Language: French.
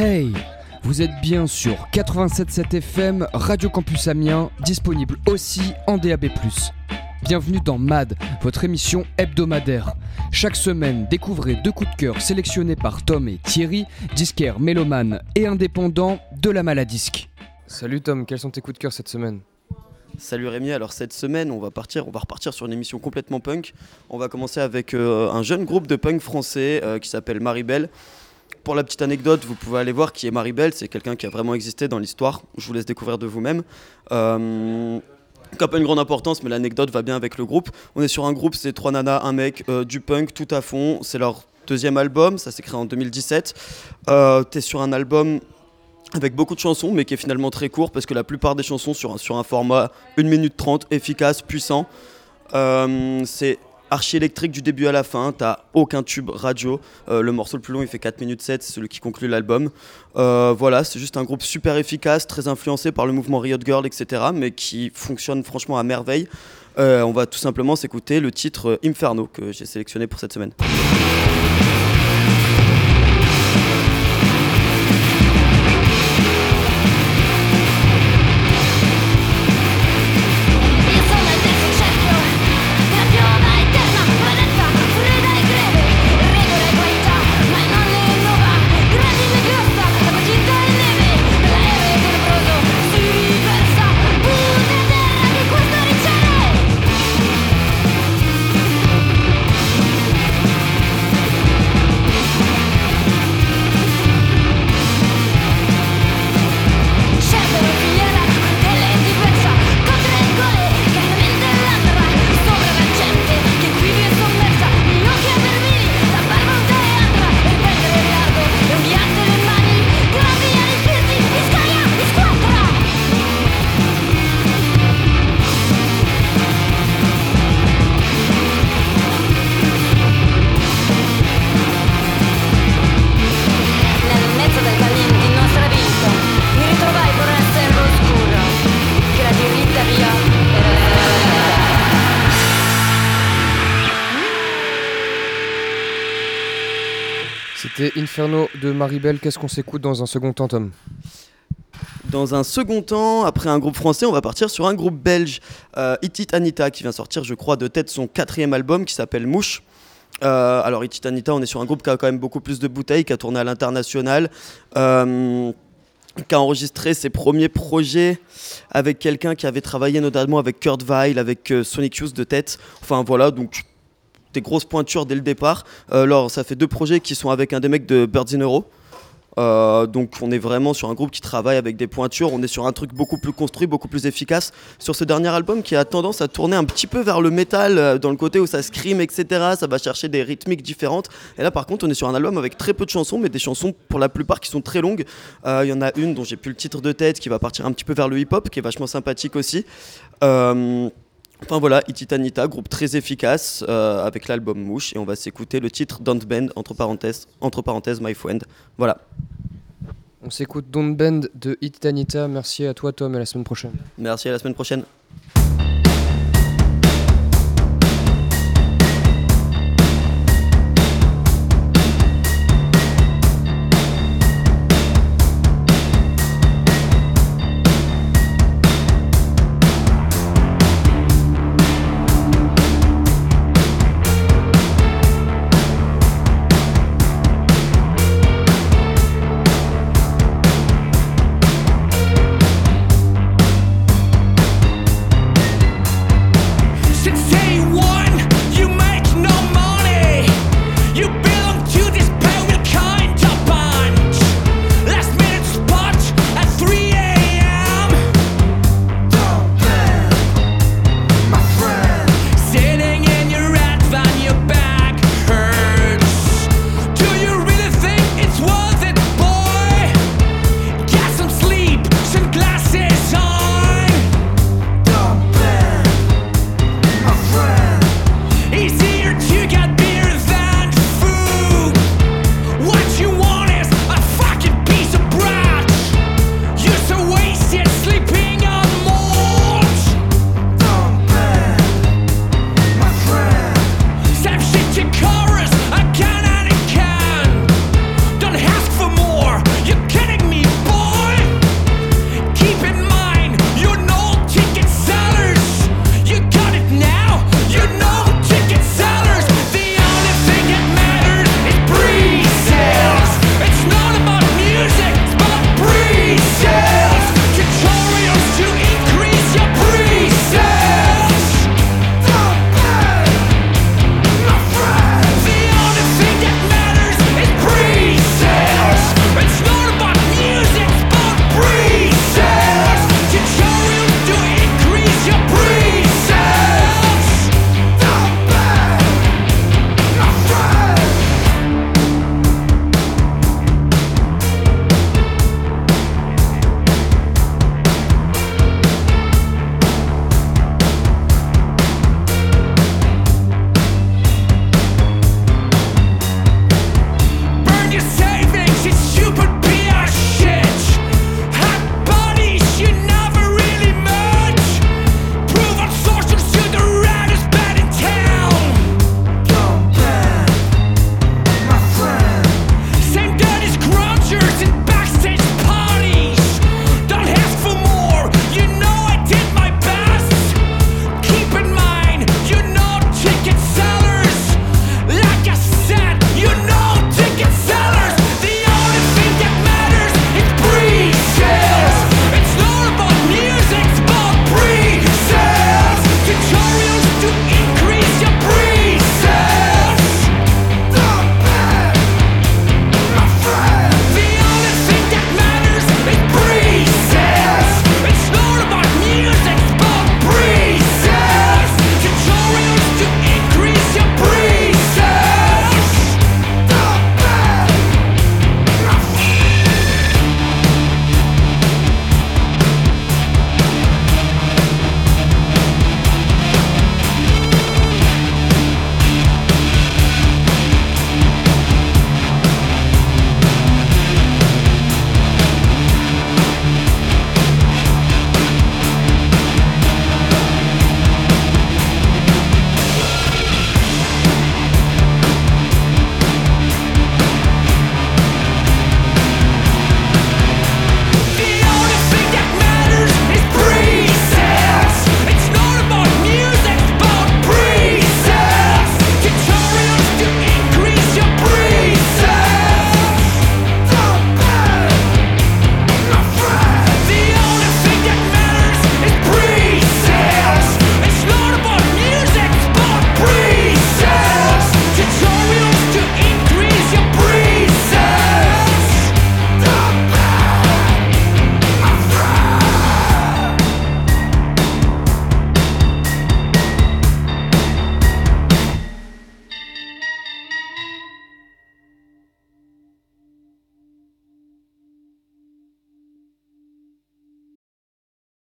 Hey Vous êtes bien sur 87.7 FM, Radio Campus Amiens, disponible aussi en DAB+. Bienvenue dans MAD, votre émission hebdomadaire. Chaque semaine, découvrez deux coups de cœur sélectionnés par Tom et Thierry, disquaires mélomanes et indépendants de la maladisque. Salut Tom, quels sont tes coups de cœur cette semaine? Salut Rémi, alors cette semaine on va partir, on va repartir sur une émission complètement punk. On va commencer avec euh, un jeune groupe de punk français euh, qui s'appelle Maribel. Pour la petite anecdote, vous pouvez aller voir qui est Maribel, c'est quelqu'un qui a vraiment existé dans l'histoire. Je vous laisse découvrir de vous-même. Euh, qui n'a pas une grande importance, mais l'anecdote va bien avec le groupe. On est sur un groupe, c'est trois nanas, un mec, euh, du punk tout à fond. C'est leur deuxième album, ça s'est créé en 2017. Euh, T'es sur un album avec beaucoup de chansons, mais qui est finalement très court, parce que la plupart des chansons sur un format 1 minute 30, efficace, puissant. Euh, c'est archi électrique du début à la fin, t'as aucun tube radio. Euh, le morceau le plus long il fait 4 minutes 7, c'est celui qui conclut l'album. Euh, voilà, c'est juste un groupe super efficace, très influencé par le mouvement Riot Girl, etc., mais qui fonctionne franchement à merveille. Euh, on va tout simplement s'écouter le titre Inferno que j'ai sélectionné pour cette semaine. C'était Inferno de Maribel, qu'est-ce qu'on s'écoute dans un second temps Tom Dans un second temps, après un groupe français, on va partir sur un groupe belge, euh, It It Anita, qui vient sortir, je crois, de tête son quatrième album qui s'appelle Mouche. Euh, alors, It It Anita, on est sur un groupe qui a quand même beaucoup plus de bouteilles, qui a tourné à l'international, euh, qui a enregistré ses premiers projets avec quelqu'un qui avait travaillé notamment avec Kurt Weill, avec euh, Sonic Youth de tête. Enfin voilà, donc des grosses pointures dès le départ. Euh, alors, ça fait deux projets qui sont avec un des mecs de Birds in. Euh, donc on est vraiment sur un groupe qui travaille avec des pointures, on est sur un truc beaucoup plus construit, beaucoup plus efficace. Sur ce dernier album qui a tendance à tourner un petit peu vers le métal, euh, dans le côté où ça scream, etc. Ça va chercher des rythmiques différentes. Et là par contre on est sur un album avec très peu de chansons, mais des chansons pour la plupart qui sont très longues. Euh, Il y en a une dont j'ai plus le titre de tête qui va partir un petit peu vers le hip-hop, qui est vachement sympathique aussi. Enfin voilà, Ititanita, groupe très efficace euh, avec l'album Mouche et on va s'écouter le titre Don't Bend entre parenthèses, entre parenthèses My Friend. Voilà, On s'écoute Don't Bend de Hit Tanita, merci à toi Tom et à la semaine prochaine. merci à la semaine prochaine.